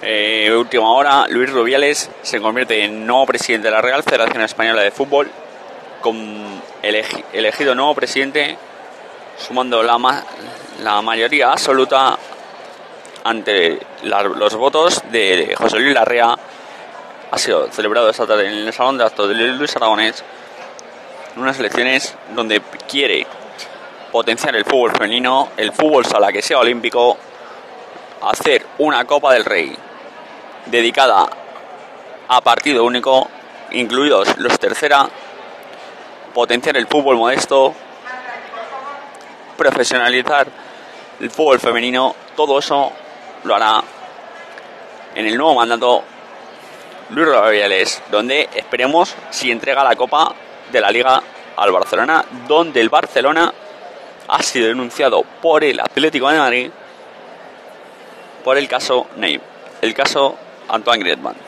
Eh, última hora, Luis Rubiales se convierte en nuevo presidente de la Real Federación Española de Fútbol, con elegido nuevo presidente, sumando la, la mayoría absoluta ante los votos de José Luis Larrea. Ha sido celebrado esta tarde en el Salón de Actos de Luis Aragonés, en unas elecciones donde quiere potenciar el fútbol femenino, el fútbol sala que sea olímpico, hacer una Copa del Rey dedicada a partido único, incluidos los tercera, potenciar el fútbol modesto, profesionalizar el fútbol femenino, todo eso lo hará en el nuevo mandato Luis Rubiales, donde esperemos si entrega la Copa de la Liga al Barcelona, donde el Barcelona ha sido denunciado por el Atlético de Madrid por el caso Ney, el caso anfangen redet man.